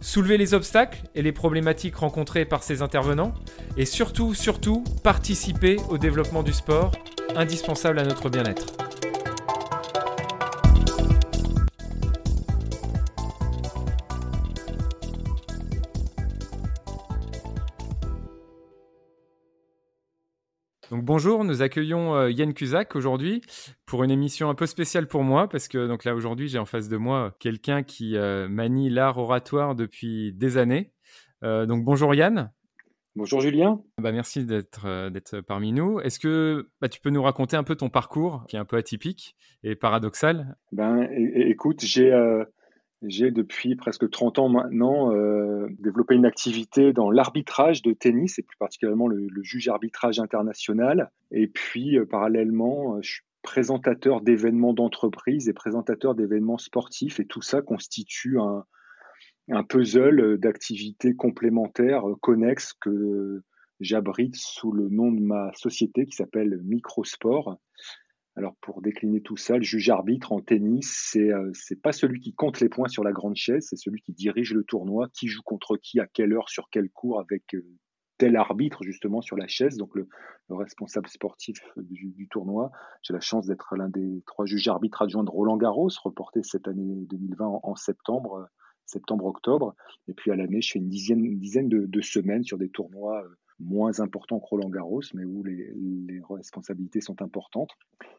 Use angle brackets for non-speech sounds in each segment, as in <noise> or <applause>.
soulever les obstacles et les problématiques rencontrées par ces intervenants, et surtout, surtout, participer au développement du sport, indispensable à notre bien-être. Bonjour, nous accueillons euh, Yann Cusac aujourd'hui pour une émission un peu spéciale pour moi parce que donc là aujourd'hui j'ai en face de moi quelqu'un qui euh, manie l'art oratoire depuis des années. Euh, donc bonjour Yann. Bonjour Julien. Bah, merci d'être d'être parmi nous. Est-ce que bah, tu peux nous raconter un peu ton parcours qui est un peu atypique et paradoxal? Ben écoute, j'ai j'ai depuis presque 30 ans maintenant euh, développé une activité dans l'arbitrage de tennis et plus particulièrement le, juge arbitrage international. Et puis euh, parallèlement, euh, je suis présentateur d'événements d'entreprise et présentateur d'événements sportifs et tout ça constitue un, un puzzle d'activités complémentaires connexes que j'abrite sous le nom de ma société qui s'appelle Microsport alors pour décliner tout ça, le juge arbitre en tennis, c'est euh, c'est pas celui qui compte les points sur la grande chaise, c'est celui qui dirige le tournoi, qui joue contre qui, à quelle heure, sur quel cours, avec euh, tel arbitre justement sur la chaise, donc le, responsable sportif du, tournoi. J'ai la chance d'être l'un des trois juges arbitres adjoints de Roland Garros, reporté cette année 2020 en, septembre, septembre-octobre. Et puis à l'année, je fais une dizaine, une dizaine de, semaines sur des tournois moins important que Roland Garros, mais où les, responsabilités sont importantes.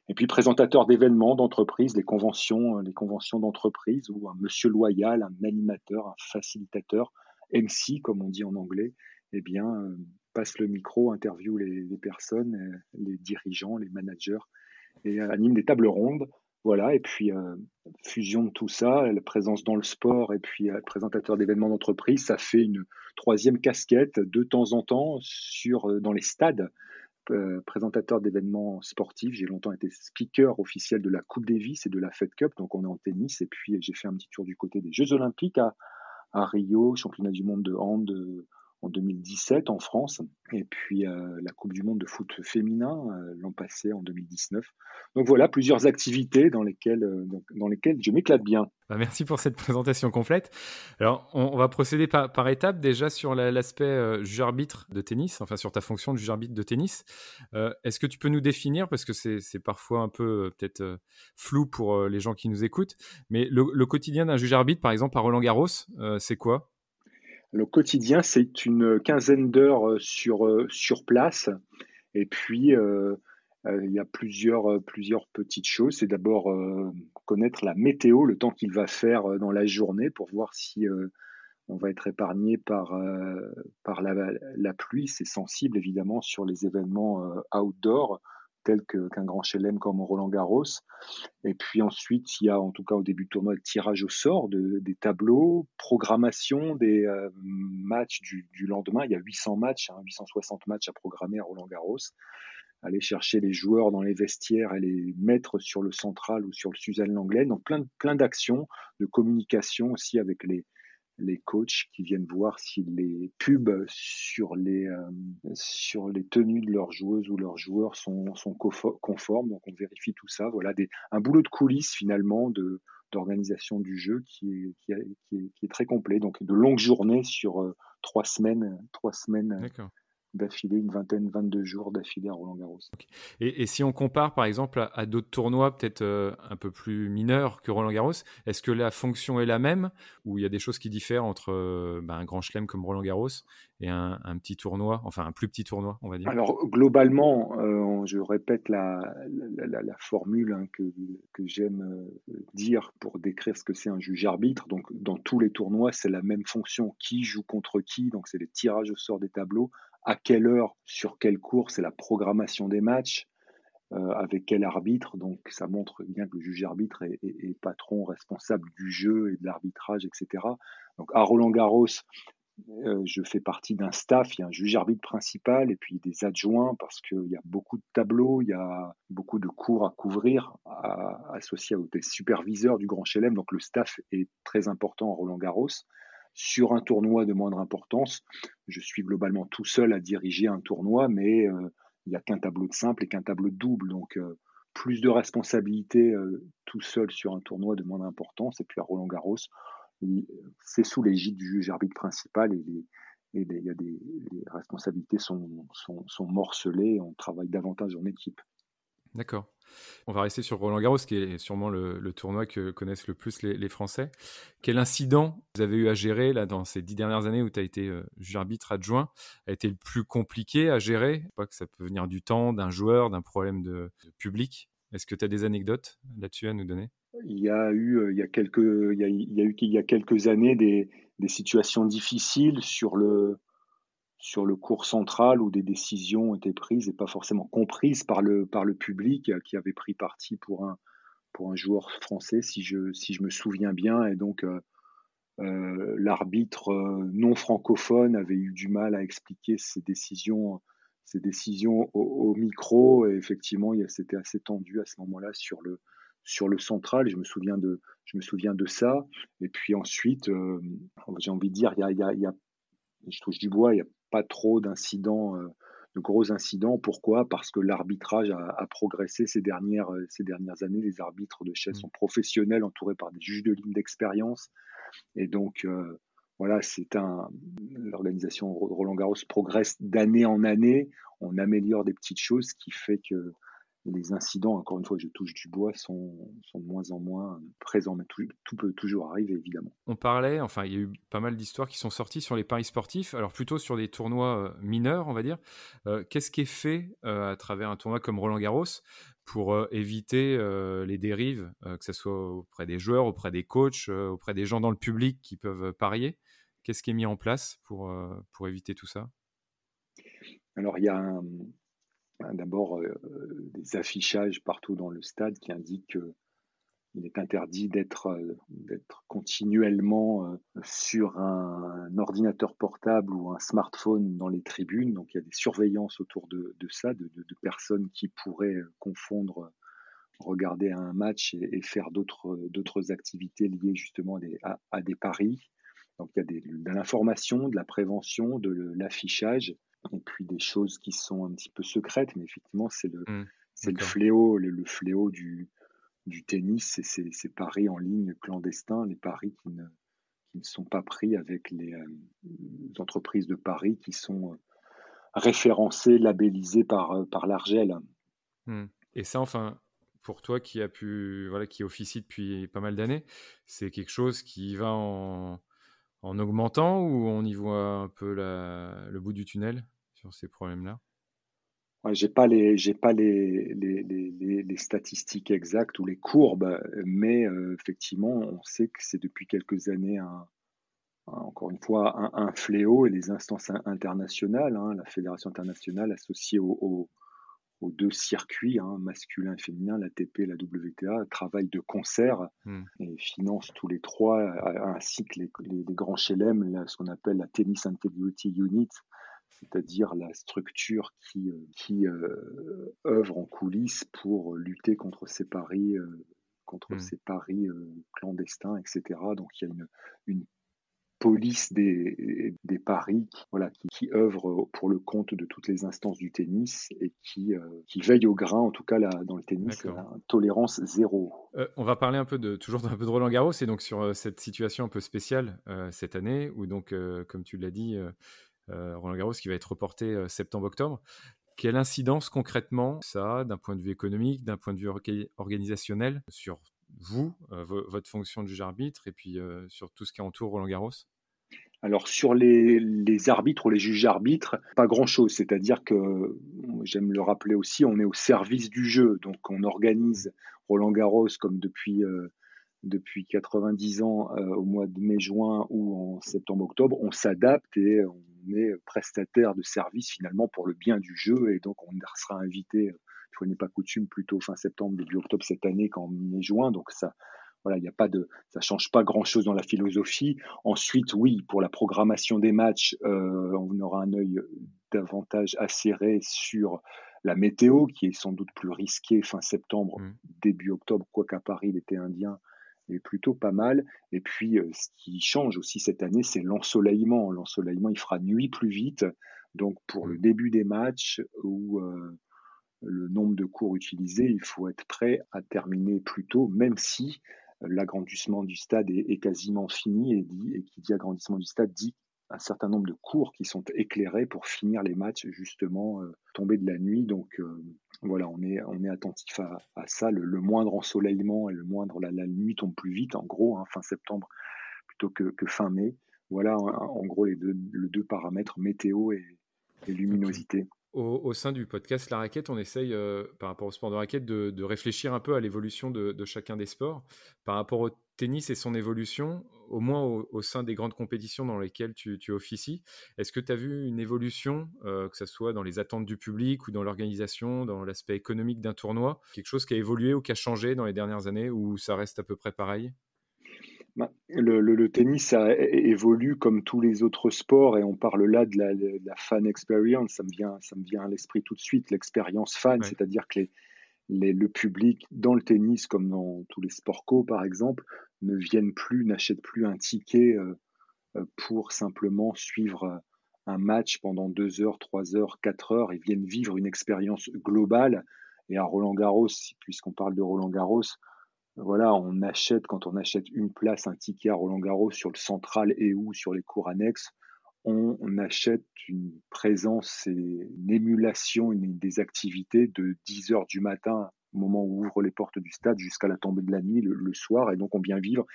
Et puis présentateur d'événements d'entreprise, les conventions, les conventions d'entreprise, où un monsieur loyal, un animateur, un facilitateur, MC comme on dit en anglais, eh bien euh, passe le micro, interviewe les, personnes, euh, les dirigeants, les managers, et anime des tables rondes voilà, et puis euh, fusion de tout ça, la présence dans le sport et puis euh, présentateur d'événements d'entreprise, ça fait une troisième casquette de temps en temps sur euh, dans les stades. présentateur d'événements sportifs, j'ai longtemps été speaker officiel de la Coupe Davis et de la Fed Cup, donc on est en tennis. Et puis j'ai fait un petit tour du côté des Jeux Olympiques à, à Rio, championnat du monde de hand en 2017 en France, et puis euh, la Coupe du Monde de foot féminin euh, l'an passé en 2019. Donc voilà, plusieurs activités dans lesquelles, euh, je m'éclate bien. Bah, merci pour cette présentation complète. Alors, on, va procéder par, par étapes déjà sur l'aspect juge-arbitre de tennis, enfin sur ta fonction de juge-arbitre de tennis. Est-ce que tu peux nous définir, parce que c'est parfois un peu peut-être flou pour les gens qui nous écoutent, mais le, le quotidien d'un juge-arbitre, par exemple à Roland Garros, c'est quoi? Le quotidien, c'est une quinzaine d'heures euh, sur, euh, sur place. Et puis, euh, il y a plusieurs, plusieurs petites choses. C'est d'abord connaître la météo, le temps qu'il va faire dans la journée pour voir si on va être épargné par, par la, la pluie. C'est sensible évidemment sur les événements outdoor tel qu'un grand chelem comme Roland Garros. Et puis ensuite, il y a en tout cas au début du tournoi le tirage au sort de, des tableaux, programmation des euh, matchs du, lendemain. Il y a 800 matchs, 860 hein, matchs à programmer à Roland Garros. Aller chercher les joueurs dans les vestiaires et les mettre sur le central ou sur le Suzanne Langlais. Donc plein, plein d'actions, de communication aussi avec les, les coachs qui viennent voir si les pubs sur les, euh, sur les tenues de leurs joueuses ou leurs joueurs sont, sont conformes. Donc on vérifie tout ça. Voilà des, un boulot de coulisses finalement de d'organisation du jeu qui est, qui, est, qui, est, très complet. Donc de longues journées sur euh, trois semaines, trois semaines d'affilée, une vingtaine, 22 jours d'affilée à Roland Garros. Et, si on compare par exemple à, d'autres tournois peut-être euh, un peu plus mineurs que Roland Garros, est-ce que la fonction est la même ou il y a des choses qui diffèrent entre euh, bah, un grand chelem comme Roland Garros et un, petit tournoi, enfin un plus petit tournoi, on va dire? Alors globalement, euh, je répète la, la, formule hein, que, que j'aime dire pour décrire ce que c'est un juge arbitre. Donc dans tous les tournois, c'est la même fonction. Qui joue contre qui? Donc c'est les tirages au sort des tableaux à quelle heure, sur quel cours, c'est la programmation des matchs, euh, avec quel arbitre. Donc ça montre bien que le juge arbitre est, patron responsable du jeu et de l'arbitrage, etc. Donc à Roland Garros, euh, je fais partie d'un staff, il y a un juge arbitre principal et puis des adjoints parce qu'il y a beaucoup de tableaux, il y a beaucoup de cours à couvrir associés aux superviseurs du Grand Chelem. Donc le staff est très important en Roland Garros. Sur un tournoi de moindre importance, je suis globalement tout seul à diriger un tournoi, mais euh, il n'y a qu'un tableau de simple et qu'un tableau de double. Donc euh, plus de responsabilités tout seul sur un tournoi de moindre importance. Et puis à Roland Garros, c'est sous l'égide du juge arbitre principal et, les, responsabilités sont, sont, morcelées, on travaille davantage en équipe. D'accord. On va rester sur Roland Garros, qui est sûrement le, tournoi que connaissent le plus les, Français. Quel incident vous avez eu à gérer là, dans ces dix dernières années où tu as été euh, juge arbitre adjoint? A été le plus compliqué à gérer? Je pas que ça peut venir du temps, d'un joueur, d'un problème de public. Est-ce que tu as des anecdotes là-dessus à nous donner? Il y a eu, il y a quelques, il y a, il y a eu il y a quelques années des, des, situations difficiles sur le, sur le cours central où des décisions été prises et pas forcément comprises par le, par le public qui avait pris parti pour un, pour un joueur français, si je, si je me souviens bien. Et donc, euh, euh, l'arbitre non francophone avait eu du mal à expliquer ses décisions, ses décisions au, micro. Et effectivement, c'était assez tendu à ce moment-là sur le, sur le central. Je me souviens de, je me souviens de ça. Et puis ensuite, euh, j'ai envie de dire, il y a, y a, je touche du bois, pas trop d'incidents, euh, de gros incidents. Pourquoi? Parce que l'arbitrage a, progressé ces dernières, euh, ces dernières années. Les arbitres de chaise mmh. sont professionnels, entourés par des juges de ligne d'expérience. Et donc, voilà, c'est un. L'organisation Roland Garros progresse d'année en année. On améliore des petites choses, ce qui fait que les incidents, encore une fois, je touche du bois, sont, de moins en moins présents, mais tout, peut toujours arriver, évidemment. On parlait, enfin, il y a eu pas mal d'histoires qui sont sorties sur les paris sportifs, alors plutôt sur des tournois euh, mineurs, on va dire. Euh, qu'est-ce qui est fait euh, à travers un tournoi comme Roland Garros pour éviter les dérives, que ce soit auprès des joueurs, auprès des coachs, auprès des gens dans le public qui peuvent parier? Qu'est-ce qui est mis en place pour, pour éviter tout ça? Alors, il y a un, d'abord, euh, des affichages partout dans le stade qui indiquent qu'il est interdit d'être euh, continuellement euh, sur un, ordinateur portable ou un smartphone dans les tribunes. Donc il y a des surveillances autour de, ça, de, personnes qui pourraient confondre regarder un match et, faire d'autres activités liées justement à des, paris. Donc il y a de l'information, de la prévention, de l'affichage et puis des choses qui sont un petit peu secrètes, mais effectivement, c'est le, mmh, c'est le fléau, le, fléau du, du tennis, c'est ces paris en ligne clandestins, les paris qui ne, qui ne sont pas pris avec les, euh, entreprises de paris qui sont euh, référencées, labellisées par, euh, par l'Argel. Mmh. Et ça, enfin, pour toi qui a pu, voilà, qui officie depuis pas mal d'années, c'est quelque chose qui va en, en augmentant ou on y voit un peu le bout du tunnel sur ces problèmes-là? Ouais, J'ai pas les j'ai pas les, les, statistiques exactes ou les courbes, mais euh, effectivement, on sait que c'est depuis quelques années encore une fois un, fléau et les instances internationales, hein, la fédération internationale associée au aux deux circuits, hein, masculin et féminin, l'ATP et la WTA, travaillent de concert hmm. et financent tous les trois, euh, ainsi que les, grands chelem, ce qu'on appelle la Tennis Integrity Unit, c'est-à-dire la structure qui, euh, qui euh, œuvre en coulisses pour lutter contre ces paris, contre hmm. ces paris clandestins, etc. Donc il y a une, une police des, des paris voilà, qui, qui, œuvre pour le compte de toutes les instances du tennis et qui, euh, qui veille au grain, en tout cas là, dans le tennis, la tolérance zéro. Euh, on va parler un peu de, toujours un peu de Roland Garros et donc sur euh, cette situation un peu spéciale cette année où donc, comme tu l'as dit, Roland Garros qui va être reporté septembre-octobre. Quelle incidence concrètement ça a d'un point de vue économique, d'un point de vue organisationnel sur vous, euh, votre fonction de juge arbitre, et puis euh, sur tout ce qui entoure Roland Garros? Alors sur les, arbitres ou les juges arbitres, pas grand-chose. C'est-à-dire que, j'aime le rappeler aussi, on est au service du jeu. Donc on organise Roland Garros comme depuis, euh, depuis 90 ans au mois de mai-juin ou en septembre-octobre. On s'adapte et on est prestataire de service finalement pour le bien du jeu. Et donc on sera invité fois n'est pas coutume, plutôt fin septembre, début octobre cette année qu'en mai-juin. Donc ça, voilà, il n'y a pas de, ça change pas grand chose dans la philosophie. Ensuite, oui, pour la programmation des matchs, euh, on aura un œil davantage acéré sur la météo, qui est sans doute plus risquée fin septembre, mmh. début octobre, quoiqu'à Paris, l'été indien est plutôt pas mal. Et puis, euh, ce qui change aussi cette année, c'est l'ensoleillement. L'ensoleillement, il fera nuit plus vite. Donc, pour le mmh. début des matchs ou euh, le nombre de cours utilisés, il faut être prêt à terminer plus tôt, même si l'agrandissement du stade est, quasiment fini et, dit, et qui dit agrandissement du stade dit un certain nombre de cours qui sont éclairés pour finir les matchs justement euh, tombés de la nuit. Donc euh, voilà, on est, on est attentif à, ça. Le, moindre ensoleillement et le moindre, la, nuit tombe plus vite, en gros, hein, fin septembre plutôt que, fin mai. Voilà en, gros les deux, deux paramètres météo et, luminosité. Au, sein du podcast La Raquette, on essaye, euh, par rapport au sport de raquette, de, réfléchir un peu à l'évolution de, chacun des sports. Par rapport au tennis et son évolution, au moins au, sein des grandes compétitions dans lesquelles tu, officies, est-ce que tu as vu une évolution, euh, que ce soit dans les attentes du public ou dans l'organisation, dans l'aspect économique d'un tournoi Quelque chose qui a évolué ou qui a changé dans les dernières années ou ça reste à peu près pareil? Bah, le, tennis a, évolue comme tous les autres sports et on parle là de la, fan experience. Ça me vient, ça me vient à l'esprit tout de suite, l'expérience fan, c'est-à-dire que le public dans le tennis, comme dans tous les sports co par exemple, ne viennent plus, n'achètent plus un ticket euh, euh, pour simplement suivre euh, un match pendant deux heures, trois heures, quatre heures. Ils viennent vivre une expérience globale. Et à Roland Garros, puisqu'on parle de Roland Garros, voilà, on achète, quand on achète une place, un ticket à Roland Garros sur le central et ou sur les cours annexes, on, achète une présence et une émulation des activités de 10 heures du matin, au moment où on ouvre les portes du stade, jusqu'à la tombée de la nuit le, soir. Et donc, on vient vivre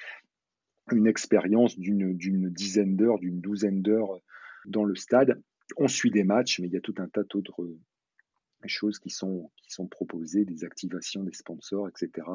une expérience d'une dizaine d'heures, d'une douzaine d'heures dans le stade. On suit des matchs, mais il y a tout un tas d'autres choses qui sont, qui sont proposées, des activations des sponsors, etc.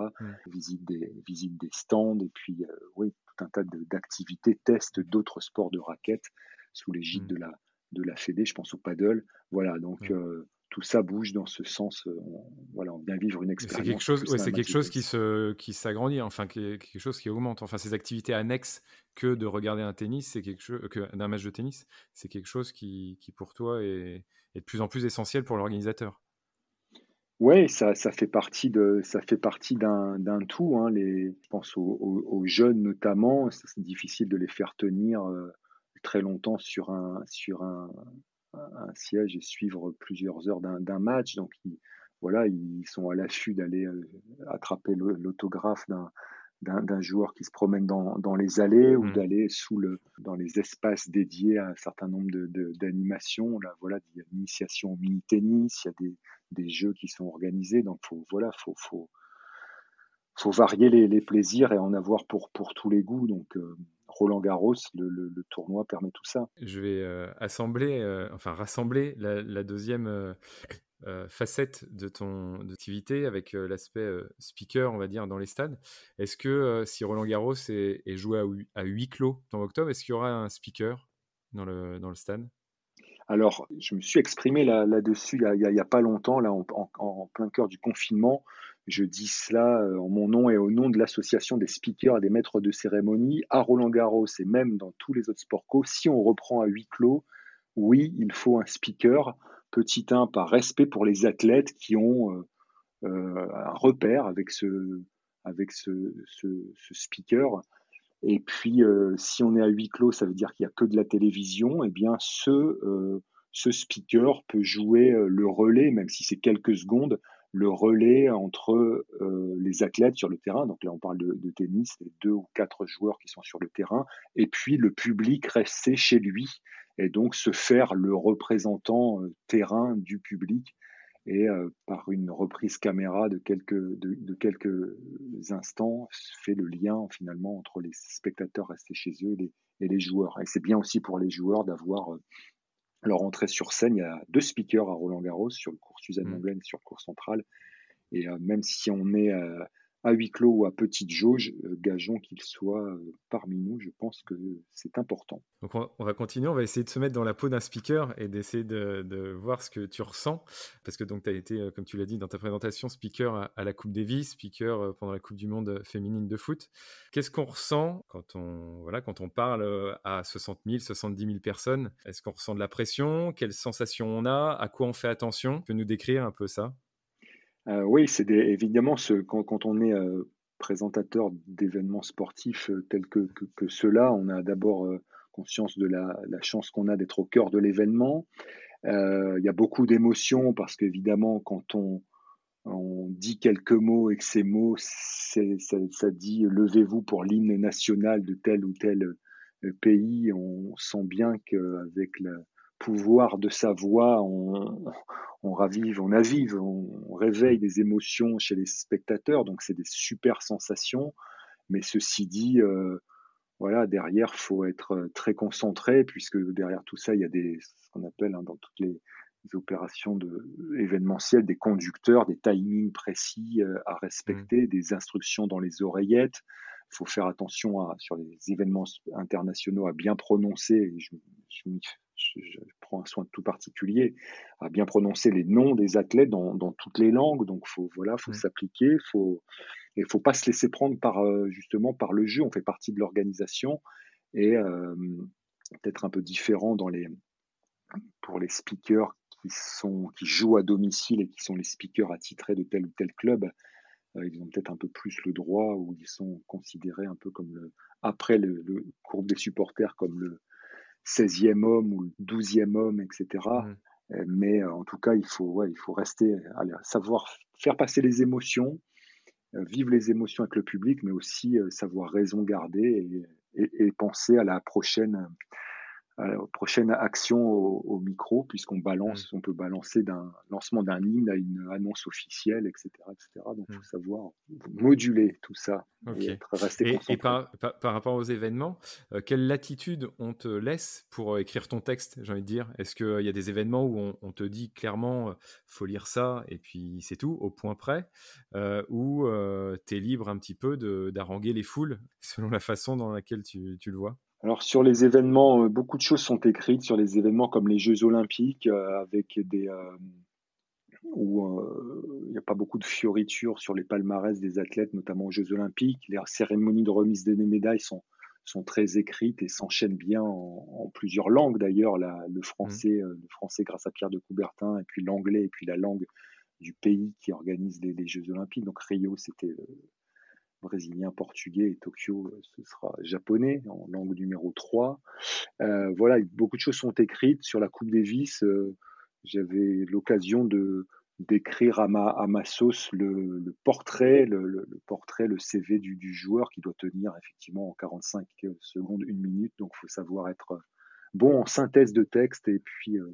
Visite, des, visites des stands, et puis euh, oui, tout un tas d'activités, tests d'autres sports de raquettes sous l'égide de, la, de la Fédé, je pense au paddle. Voilà, donc euh, tout ça bouge dans ce sens. Euh, on, voilà, on vient vivre une expérience. C'est quelque chose, ouais, c'est quelque chose qui se, qui s'agrandit, enfin, quelque chose qui augmente. Enfin, ces activités annexes que de regarder un tennis, c'est quelque chose, que d'un match de tennis, c'est quelque chose qui, qui pour toi est, est de plus en plus essentiel pour l'organisateur. Oui, ça, ça fait partie de, ça fait partie d'un, tout. Hein, je pense aux, jeunes notamment, c'est difficile de les faire tenir euh, très longtemps sur un, sur un, siège et suivre plusieurs heures d'un, match. Donc, voilà, ils sont à l'affût d'aller euh, attraper l'autographe d'un, d'un joueur qui se promène dans, dans les allées ou mmh. d'aller sous le dans les espaces dédiés à un certain nombre de, d'animations. Là, voilà, il y a l'initiation au mini tennis, il y a des, des jeux qui sont organisés. Donc, faut, voilà, faut, faut, faut varier les, les, plaisirs et en avoir pour, pour tous les goûts. Donc, euh, Roland Garros, le, le, tournoi permet tout ça. Je vais euh, assembler, enfin rassembler la, la deuxième euh, facette de ton activité avec l'aspect speaker, on va dire, dans les stades. Est-ce que si Roland Garros est, joué à, huis clos en octobre, est-ce qu'il y aura un speaker dans le, dans le stade? Alors, je me suis exprimé là-dessus là il n'y a, pas longtemps, là, en, plein cœur du confinement. Je dis cela en mon nom et au nom de l'association des speakers et des maîtres de cérémonie à Roland Garros et même dans tous les autres sports co. Si on reprend à huis clos, oui, il faut un speaker petit 1 par respect pour les athlètes qui ont euh, euh, un repère avec ce, avec ce, speaker. Et puis, euh, si on est à huis clos, ça veut dire qu'il n'y a que de la télévision. Et eh bien, ce, ce speaker peut jouer le relais, même si c'est quelques secondes, le relais entre les athlètes sur le terrain. Donc là, on parle de, de, tennis, les deux ou quatre joueurs qui sont sur le terrain, et puis le public resté chez lui et donc se faire le représentant euh, terrain du public et euh, par une reprise caméra de quelques, de, quelques instants fait le lien finalement entre les spectateurs restés chez eux et les, et les joueurs. Et c'est bien aussi pour les joueurs d'avoir euh, leur entrée sur scène. Il y a deux speakers à Roland Garros sur le cours Suzanne mmh. et sur le cours central. Et même si on est à huis clos ou à petite jauge, euh, gageons qu'il soit euh, parmi nous. Je pense que c'est important. Donc on va continuer, on va essayer de se mettre dans la peau d'un speaker et d'essayer de, voir ce que tu ressens. Parce que donc tu as été, euh, comme tu l'as dit dans ta présentation, speaker à, la Coupe Davis, speaker pendant la Coupe du Monde féminine de foot. Qu'est-ce qu'on ressent quand on, voilà, quand on parle à 60 000, 70 000 personnes? Est-ce qu'on ressent de la pression? Quelles sensations on a? À quoi on fait attention? Tu peux nous décrire un peu ça? Euh, oui, c'est évidemment ce, quand, on est euh, présentateur d'événements sportifs euh, tels que, ceux-là, on a d'abord conscience de la, chance qu'on a d'être au cœur de l'événement. Il y a beaucoup d'émotions parce qu'évidemment, quand on, dit quelques mots et que ces mots, ça, ça, dit levez-vous pour l'hymne national de tel ou tel pays, on sent bien qu'avec le pouvoir de sa voix, on, on ravive, on avive, on, réveille des émotions chez les spectateurs, donc c'est des super sensations. Mais ceci dit, euh, voilà, derrière, faut être euh, très concentré, puisque derrière tout ça, il y a des, ce qu'on appelle hein, dans toutes les, opérations de, événementielles, des conducteurs, des timings précis euh, à respecter, mmh. des instructions dans les oreillettes. Il faut faire attention à, sur les événements internationaux à bien prononcer. Je, je, je, prends un soin tout particulier à bien prononcer les noms des athlètes dans, toutes les langues. Donc, faut, voilà, faut s'appliquer, faut, et faut pas se laisser prendre par, euh, justement, par le jeu. On fait partie de l'organisation et euh, peut-être un peu différent dans les, pour les speakers qui sont, qui jouent à domicile et qui sont les speakers attitrés de tel ou tel club. Euh, ils ont peut-être un peu plus le droit ou ils sont considérés un peu comme le, après le, le groupe des supporters comme le, 16e homme ou 12e homme, etc. Mmh. Euh, mais euh, en tout cas, il faut, il faut rester, savoir faire passer les émotions, euh, vivre les émotions avec le public, mais aussi savoir raison garder et penser à la prochaine euh, prochaine action au, micro, puisqu'on balance, mmh. on peut balancer d'un lancement d'un hymne à une annonce officielle, etc. etc. Donc, il faut mmh. savoir moduler tout ça et être resté et, et par, par, rapport aux événements, euh, quelle latitude on te laisse pour euh, écrire ton texte, j'ai envie de dire? Est-ce qu'il y a des événements où on, te dit clairement, faut lire ça, et puis c'est tout, au point près, ou tu es libre un petit peu d'arranger les foules <laughs> selon la façon dans laquelle tu, tu le vois? Alors sur les événements, euh, beaucoup de choses sont écrites sur les événements comme les Jeux Olympiques, euh, avec des euh, où il n'y a pas beaucoup de fioritures sur les palmarès des athlètes, notamment aux Jeux Olympiques. Les cérémonies de remise des médailles sont sont très écrites et s'enchaînent bien en, plusieurs langues d'ailleurs. Le français, mmh. le français grâce à Pierre de Coubertin, et puis l'anglais, et puis la langue du pays qui organise les, les Jeux Olympiques. Donc Rio, c'était brésilien, portugais et Tokyo, euh, ce sera japonais en langue numéro 3. Euh, voilà, beaucoup de choses sont écrites sur la Coupe Davis. Euh, J'avais l'occasion de d'écrire à ma, à ma sauce le, le portrait, le, le, portrait, le CV du, du, joueur qui doit tenir effectivement en 45 secondes, une minute. Donc, il faut savoir être bon en synthèse de texte et puis, euh,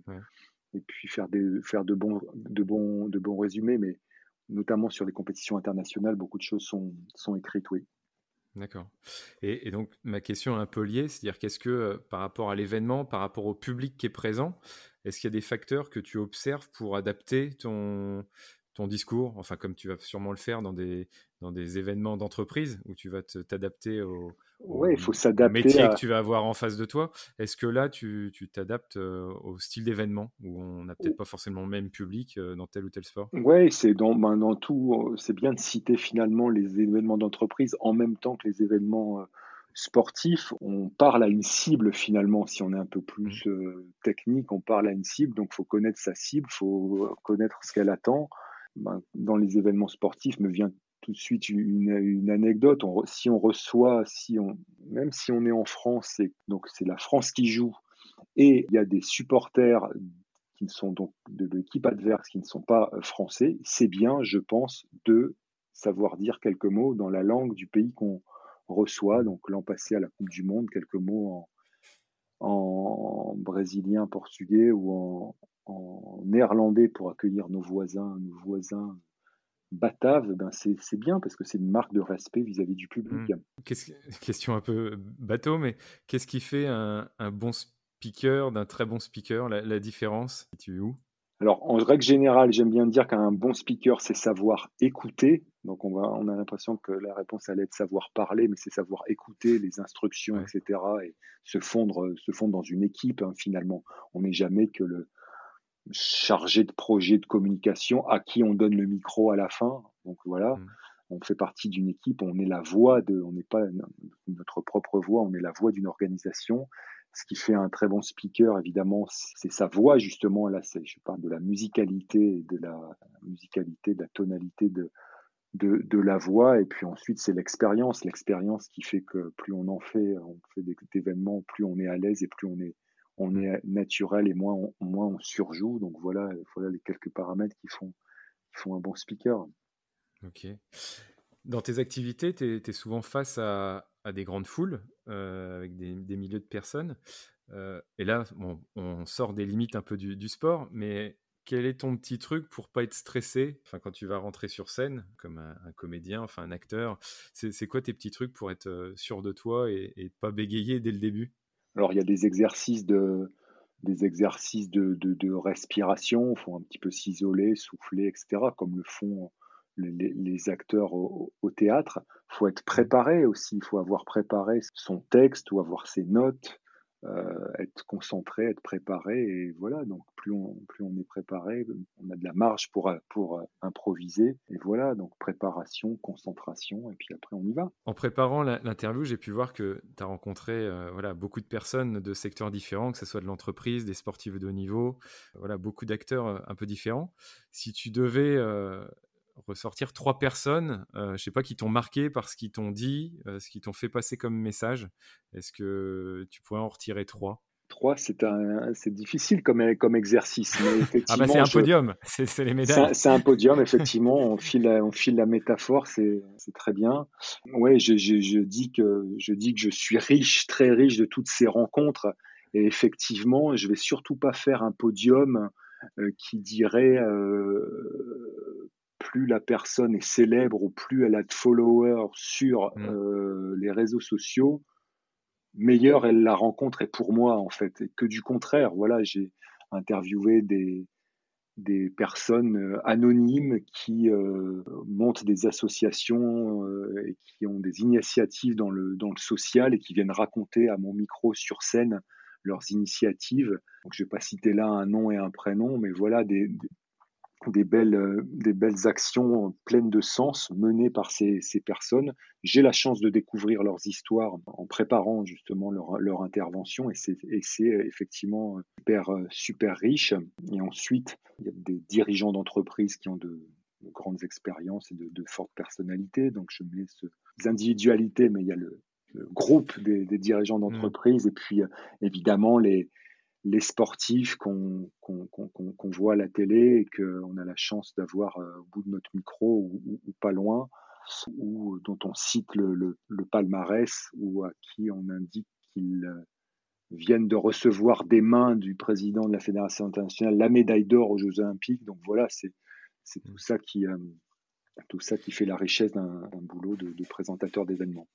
et puis faire, des, faire de, bons, de, bons, de bons résumés. Mais notamment sur les compétitions internationales, beaucoup de choses sont, écrites, oui. D'accord. Et, donc, ma question est un peu liée, c'est-à-dire qu'est-ce que, euh, par rapport à l'événement, par rapport au public qui est présent, est-ce qu'il y a des facteurs que tu observes pour adapter ton, ton discours, enfin comme tu vas sûrement le faire dans des, dans des événements d'entreprise où tu vas t'adapter au, Ouais, faut. Métier que tu vas avoir en face de toi. Est-ce que là, tu t'adaptes euh, au style d'événement où on n'a peut-être pas forcément le même public euh, dans tel ou tel sport? Oui, c'est dans, ben, dans tout. Euh, c'est bien de citer finalement les événements d'entreprise en même temps que les événements sportifs. On parle à une cible finalement. Si on est un peu plus mmh. technique, on parle à une cible. Donc, il faut connaître sa cible, il faut connaître ce qu'elle attend. Ben, dans les événements sportifs, me vient tout de suite une, anecdote. si on reçoit, si on, même si on est en France, donc c'est la France qui joue, et il y a des supporters qui sont donc de l'équipe adverse qui ne sont pas euh, français, c'est bien, je pense, de savoir dire quelques mots dans la langue du pays qu'on reçoit. Donc l'an passé à la Coupe du Monde, quelques mots en, en brésilien, portugais ou en, en néerlandais pour accueillir nos voisins, nos voisins batave, ben c'est bien parce que c'est une marque de respect vis-à-vis du public. Mmh. <laughs> Question un peu bateau, mais qu'est-ce qui fait un, bon speaker d'un très bon speaker La, différence, tu où? Alors, en règle générale, j'aime bien dire qu'un bon speaker, c'est savoir écouter. Donc, on, va, on a l'impression que la réponse allait être savoir parler, mais c'est savoir écouter les instructions, etc. et se fondre, se fondre dans une équipe, hein, finalement. On n'est jamais que le chargé de projet de communication à qui on donne le micro à la fin. Donc, voilà. Mmh. On fait partie d'une équipe, on est la voix de, on n'est pas notre propre voix, on est la voix d'une organisation ce qui fait un très bon speaker, évidemment, c'est sa voix, justement. Là, je parle de la musicalité, de la musicalité, de la tonalité de, de, la voix. Et puis ensuite, c'est l'expérience. L'expérience qui fait que plus on en fait, on fait des événements, plus on est à l'aise et plus on est, on est naturel et moins on, moins on surjoue. Donc voilà, voilà les quelques paramètres qui font, qui font un bon speaker. Ok. Dans tes activités, tu es, souvent face à, des grandes foules, euh, avec des, milliers de personnes. Euh, et là, on sort des limites un peu du, sport, mais quel est ton petit truc pour pas être stressé? Enfin, quand tu vas rentrer sur scène, comme un, comédien, enfin un acteur C'est quoi tes petits trucs pour être euh, sûr de toi et, et pas bégayer dès le début? Alors, il y a des exercices de, des exercices de, de respiration, il faut un petit peu s'isoler, souffler, etc., comme le font les, acteurs au, théâtre, il faut être préparé aussi, il faut avoir préparé son texte ou avoir ses notes, euh, être concentré, être préparé, et voilà, donc plus on, plus on est préparé, on a de la marge pour, pour improviser, et voilà, donc préparation, concentration, et puis après on y va. En préparant l'interview, j'ai pu voir que tu as rencontré euh, voilà, beaucoup de personnes de secteurs différents, que ce soit de l'entreprise, des sportifs de haut niveau, voilà, beaucoup d'acteurs euh, un peu différents. Si tu devais ressortir trois personnes, euh, je sais pas, qui t'ont marqué par ce qu'ils t'ont dit, euh, ce qu'ils t'ont fait passer comme message. Est-ce que tu pourrais en retirer trois? Trois, c'est un, c'est difficile comme, comme exercice. <laughs> ah bah c'est un podium, c'est, les médailles. C'est un, podium, effectivement. <laughs> on file, on file la métaphore, c'est, très bien. Ouais, je, je, dis que je dis que je suis riche, très riche de toutes ces rencontres. Et effectivement, je vais surtout pas faire un podium euh, qui dirait plus la personne est célèbre ou plus elle a de followers sur mmh. euh, les réseaux sociaux, meilleure elle la rencontre est pour moi en fait. Et que du contraire, voilà, j'ai interviewé des, des personnes euh, anonymes qui euh, montent des associations et qui ont des initiatives dans le, dans le social et qui viennent raconter à mon micro sur scène leurs initiatives. Donc, je ne vais pas citer là un nom et un prénom, mais voilà des, des belles, euh, des belles actions pleines de sens menées par ces, ces personnes. J'ai la chance de découvrir leurs histoires en préparant justement leur, leur intervention et c'est effectivement super, super riche. Et ensuite, il y a des dirigeants d'entreprises qui ont de, grandes expériences et de, de, fortes personnalités. Donc je mets ces individualités, mais il y a le, groupe des, des dirigeants mmh. d'entreprise et puis évidemment les, les sportifs qu'on voit à la télé et qu'on a la chance d'avoir euh, au bout de notre micro ou, pas loin, ou dont on cite le, palmarès ou à qui on indique qu'ils euh, viennent de recevoir des mains du président de la Fédération internationale la médaille d'or aux Jeux olympiques. Donc voilà, c'est tout ça qui euh, tout ça qui fait la richesse d'un boulot de, présentateur d'événements.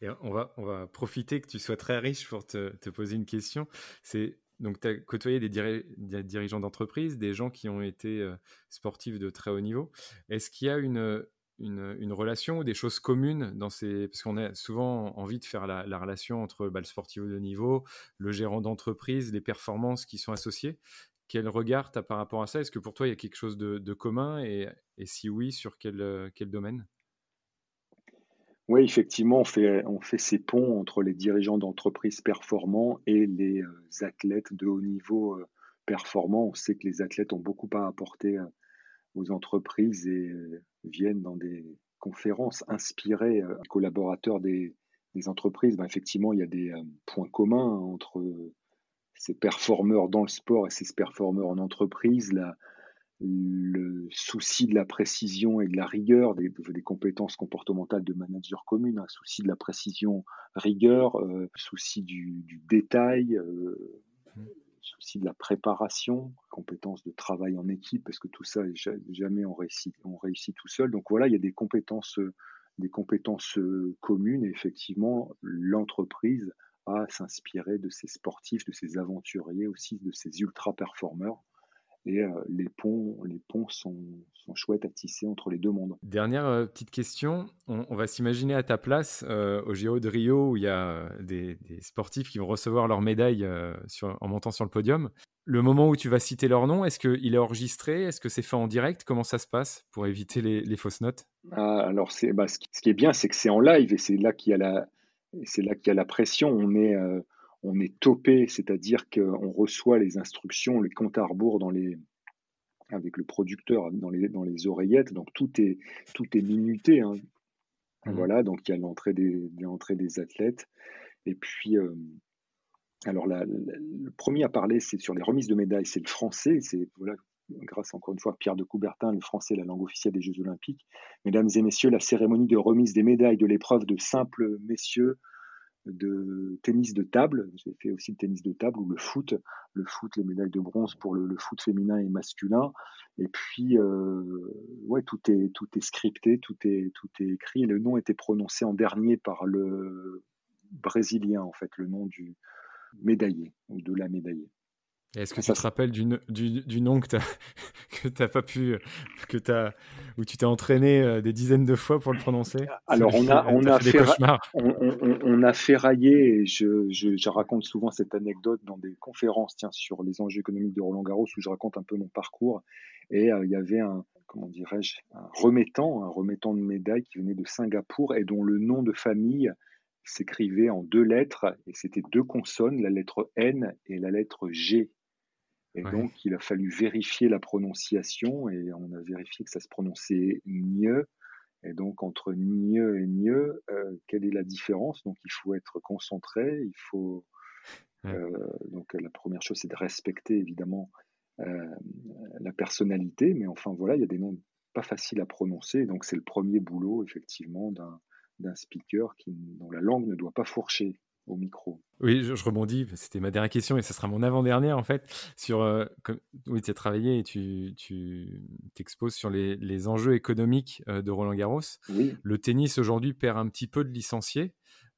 Et on va, on va profiter que tu sois très riche pour te, te poser une question. C'est donc, tu as côtoyé des, dirigeants d'entreprise, des gens qui ont été euh, sportifs de très haut niveau. Est-ce qu'il y a une, relation ou des choses communes dans ces... Parce qu'on a souvent envie de faire la, relation entre bah, le sportif de niveau, le gérant d'entreprise, les performances qui sont associées. Quel regard tu as par rapport à ça? Est-ce que pour toi, il y a quelque chose de, commun? Et, et, si oui, sur quel, euh, quel domaine? Oui, effectivement, on fait, on fait ces ponts entre les dirigeants d'entreprises performants et les euh, athlètes de haut niveau euh, performants. On sait que les athlètes ont beaucoup à apporter euh, aux entreprises et viennent dans des conférences inspirées collaborateurs des, entreprises. Ben, effectivement, il y a des points communs entre ces performeurs dans le sport et ces performeurs en entreprise. Le souci de la précision et de la rigueur, des, compétences comportementales de manager commune, un souci de la précision, rigueur, euh, souci du, détail, euh, mmh. souci de la préparation, compétences de travail en équipe, parce que tout ça, jamais on réussit, on réussit tout seul. Donc voilà, il y a des compétences, des compétences euh, communes et effectivement, l'entreprise a à s'inspirer de ces sportifs, de ces aventuriers aussi, de ces ultra-performeurs et les ponts, les ponts sont, sont, chouettes à tisser entre les deux mondes. Dernière petite question, on, va s'imaginer à ta place au Giro de Rio où il y a des, sportifs qui vont recevoir leur médaille sur, en montant sur le podium. Le moment où tu vas citer leur nom, est-ce qu'il est enregistré? Est-ce que c'est fait en direct? Comment ça se passe pour éviter les, fausses notes? Ah, Alors, bah, ce, qui, est bien, c'est que c'est en live et c'est là qu'il y a la, c'est là qu'il y a la pression. On est, on est topé, c'est-à-dire qu'on reçoit les instructions, les comptes à rebours dans les, avec le producteur dans les, dans les oreillettes, donc tout est, tout est minuté. Hein. Mmh. Voilà, donc il y a l'entrée des, l'entrée des athlètes. Et puis, euh, alors le premier à parler, c'est sur les remises de médailles, c'est le français. C'est voilà, grâce encore une fois à Pierre de Coubertin, le français, la langue officielle des Jeux Olympiques. Mesdames et messieurs, la cérémonie de remise des médailles de l'épreuve de simple messieurs de tennis de table. J'ai fait aussi le tennis de table ou le foot. Le foot, les médailles de bronze pour le, foot féminin et masculin. Et puis, euh, ouais, tout est, tout est scripté, tout est, tout est écrit. Le nom était prononcé en dernier par le brésilien, en fait, le nom du médaillé ou de la médaillée. Est-ce que tu te rappelles du, du, du nom que tu n'as <laughs> pas pu, que où tu t'es entraîné euh, des dizaines de fois pour le prononcer? Alors, on a, on, a fait, on, on, on, a ferraillé, et je, je, je, raconte souvent cette anecdote dans des conférences tiens, sur les enjeux économiques de Roland Garros, où je raconte un peu mon parcours. Et euh, il y avait un, comment dirais-je, un remettant, un remettant de médaille qui venait de Singapour et dont le nom de famille s'écrivait en deux lettres, et c'était deux consonnes, la lettre N et la lettre G. Et donc, il a fallu vérifier la prononciation et on a vérifié que ça se prononçait mieux. Et donc, entre mieux et mieux, euh, quelle est la différence? Donc, il faut être concentré. Il faut. Euh, donc, la première chose, c'est de respecter évidemment euh, la personnalité. Mais enfin, voilà, il y a des noms pas faciles à prononcer. Donc, c'est le premier boulot, effectivement, d'un speaker qui, dont la langue ne doit pas fourcher au micro. Oui, je, rebondis, c'était ma dernière question et ce sera mon avant-dernière en fait. Sur, euh, oui, tu as travaillé et tu t'exposes sur les, enjeux économiques euh, de Roland Garros. Le tennis aujourd'hui perd un petit peu de licenciés.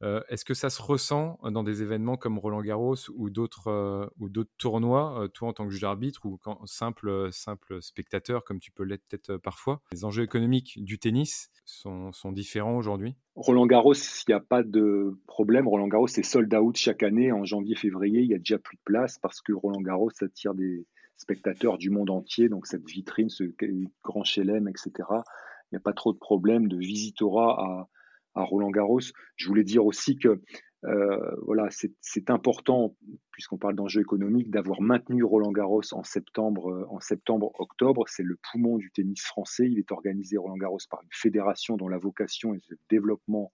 Euh, est-ce que ça se ressent dans des événements comme Roland Garros ou d'autres ou d'autres tournois, toi en tant que juge d'arbitre ou simple simple spectateur comme tu peux l'être peut-être parfois? Les enjeux économiques du tennis sont, sont différents aujourd'hui? Roland Garros, il n'y a pas de problème. Roland Garros c'est sold out chaque année en janvier-février. Il y a déjà plus de place parce que Roland Garros attire des spectateurs du monde entier. Donc cette vitrine, ce grand chelem, etc. Il n'y a pas trop de problème de visitorat à à Roland Garros. Je voulais dire aussi que euh, voilà, c'est important, puisqu'on parle d'enjeux économiques, d'avoir maintenu Roland Garros en septembre, euh, en septembre-octobre. C'est le poumon du tennis français. Il est organisé Roland Garros par une fédération dont la vocation est le développement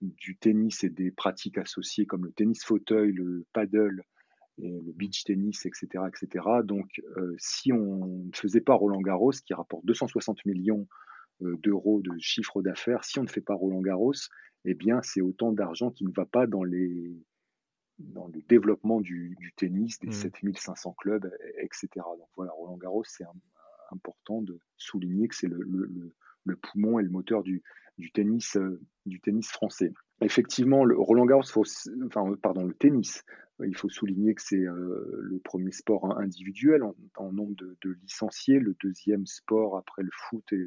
du tennis et des pratiques associées comme le tennis fauteuil, le paddle, et le beach tennis, etc., etc. Donc, euh, si on ne faisait pas Roland Garros, qui rapporte 260 millions d'euros de chiffre d'affaires, si on ne fait pas Roland Garros, eh bien, c'est autant d'argent qui ne va pas dans, les, dans le développement du, tennis, des 7500 mmh. clubs, etc. Donc voilà, Roland Garros, c'est important de souligner que c'est le, le, poumon et le moteur du, du, tennis, euh, du tennis français. Effectivement, le Roland Garros, enfin, pardon, le tennis, il faut souligner que c'est euh, le premier sport individuel en, en nombre de, de, licenciés, le deuxième sport après le foot et,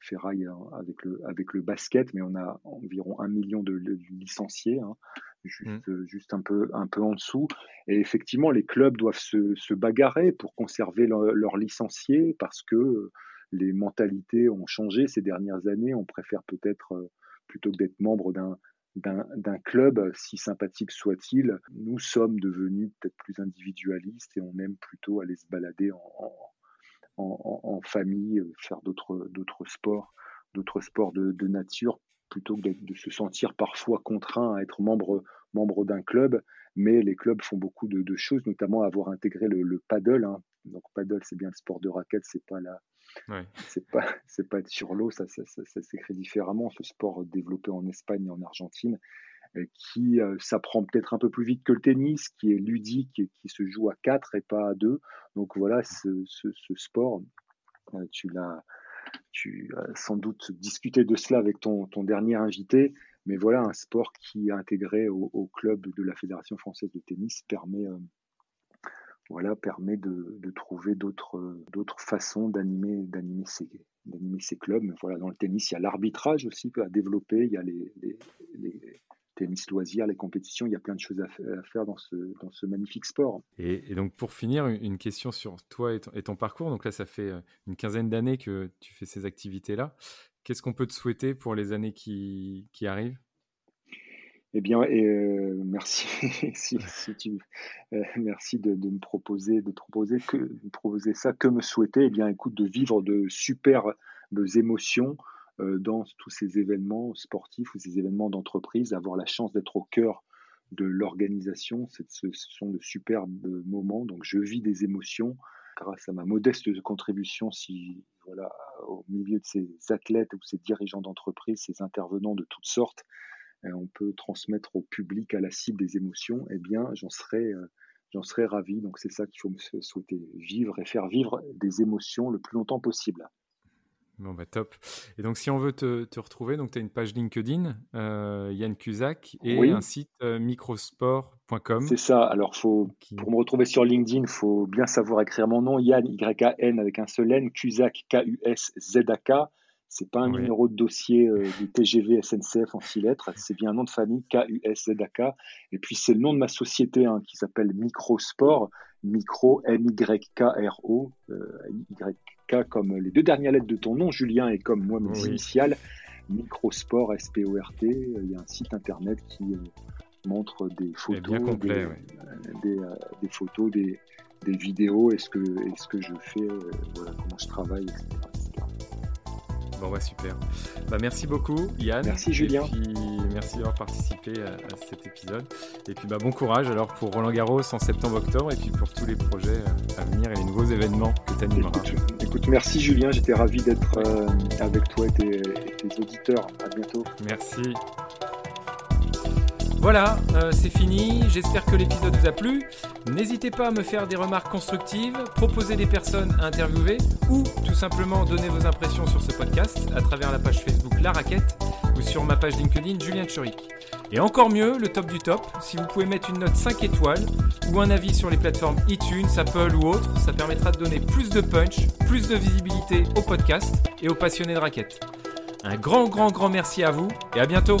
ferraille hein, avec le, avec le basket, mais on a environ un million de, licenciés, hein, juste, mmh. juste un, peu, un peu en dessous. Et effectivement, les clubs doivent se, se bagarrer pour conserver leurs licenciés parce que les mentalités ont changé ces dernières années. On préfère peut-être, euh, plutôt que d'être membre d'un d'un club, si sympathique soit-il, nous sommes devenus peut-être plus individualistes et on aime plutôt aller se balader en, en, famille, euh, faire d'autres sports, d'autres sports de, nature, plutôt que de, se sentir parfois contraint à être membre, membre d'un club. Mais les clubs font beaucoup de, choses, notamment avoir intégré le, paddle. Hein. Donc paddle, c'est bien le sport de raquette, c'est pas la, c'est pas, c'est pas être sur l'eau, ça, ça, ça s'écrit différemment. Ce sport développé en Espagne et en Argentine, qui euh, s'apprend peut-être un peu plus vite que le tennis, qui est ludique et qui se joue à 4 et pas à 2. Donc voilà, ce, sport, euh, tu l'as tu as sans doute discuté de cela avec ton, ton, dernier invité, mais voilà, un sport qui, intégré au, club de la Fédération française de tennis, permet voilà, permet de, trouver d'autres façons d'animer ces, ces clubs. Mais voilà, dans le tennis, il y a l'arbitrage aussi à développer, il y a les, tennis loisirs, les compétitions, il y a plein de choses à, faire dans ce, dans ce magnifique sport. Et, donc pour finir, une question sur toi et ton, parcours. Donc là, ça fait euh, une quinzaine d'années que tu fais ces activités-là. Qu'est-ce qu'on peut te souhaiter pour les années qui, qui arrivent? Eh bien, euh, merci, <laughs> si, tu, euh, merci de, me proposer, de proposer que, de proposer ça. Que me souhaiter Eh bien, écoute, de vivre de superbes émotions, dans tous ces événements sportifs ou ces événements d'entreprise, avoir la chance d'être au cœur de l'organisation. Ce sont de superbes moments. Donc, je vis des émotions grâce à ma modeste contribution, si voilà, au milieu de ces athlètes ou ces dirigeants d'entreprise, ces intervenants de toutes sortes, euh, on peut transmettre au public, à la cible des émotions. Eh bien, j'en serais, euh, j'en serais ravi. Donc, c'est ça qu'il faut me souhaiter vivre et faire vivre des émotions le plus longtemps possible. Bon, bah top. Et donc, si on veut te, retrouver, tu as une page LinkedIn, euh, Yann Cusac, et un site euh, microsport.com. C'est ça. Alors, faut, pour me retrouver sur LinkedIn, il faut bien savoir écrire mon nom, Yann, Y-A-N, avec un seul N, Cusac, K-U-S-Z-A-K. C'est pas un numéro de dossier euh, du TGV SNCF en six lettres, c'est bien un nom de famille, K-U-S-Z-A-K. Et puis, c'est le nom de ma société hein, qui s'appelle Microsport, Micro, M-Y-K-R-O, Y comme les deux dernières lettres de ton nom, Julien, et comme moi, mes initiales, Microsport, S-P-O-R-T. Il y a un site internet qui montre des photos, complet, des, des, photos, des, des vidéos, est-ce que, est -ce que je fais, euh, voilà, comment je travaille, etc. Bon, ouais, super. Bah, merci beaucoup, Yann. Merci, Julien. Puis, merci d'avoir participé à, cet épisode. Et puis, bah, bon courage alors pour Roland Garros en septembre-octobre et puis pour tous les projets euh, à venir et les nouveaux événements que tu animeras. Écoute, merci, Julien. J'étais ravi d'être euh, avec toi et tes, tes auditeurs. À bientôt. Merci. Voilà, euh, c'est fini. J'espère que l'épisode vous a plu. N'hésitez pas à me faire des remarques constructives, proposer des personnes à interviewer ou tout simplement donner vos impressions sur ce podcast à travers la page Facebook La Raquette ou sur ma page LinkedIn Julien Choric. Et encore mieux, le top du top, si vous pouvez mettre une note 5 étoiles ou un avis sur les plateformes iTunes, Apple ou autres, ça permettra de donner plus de punch, plus de visibilité au podcast et aux passionnés de raquettes. Un grand, grand, grand merci à vous et à bientôt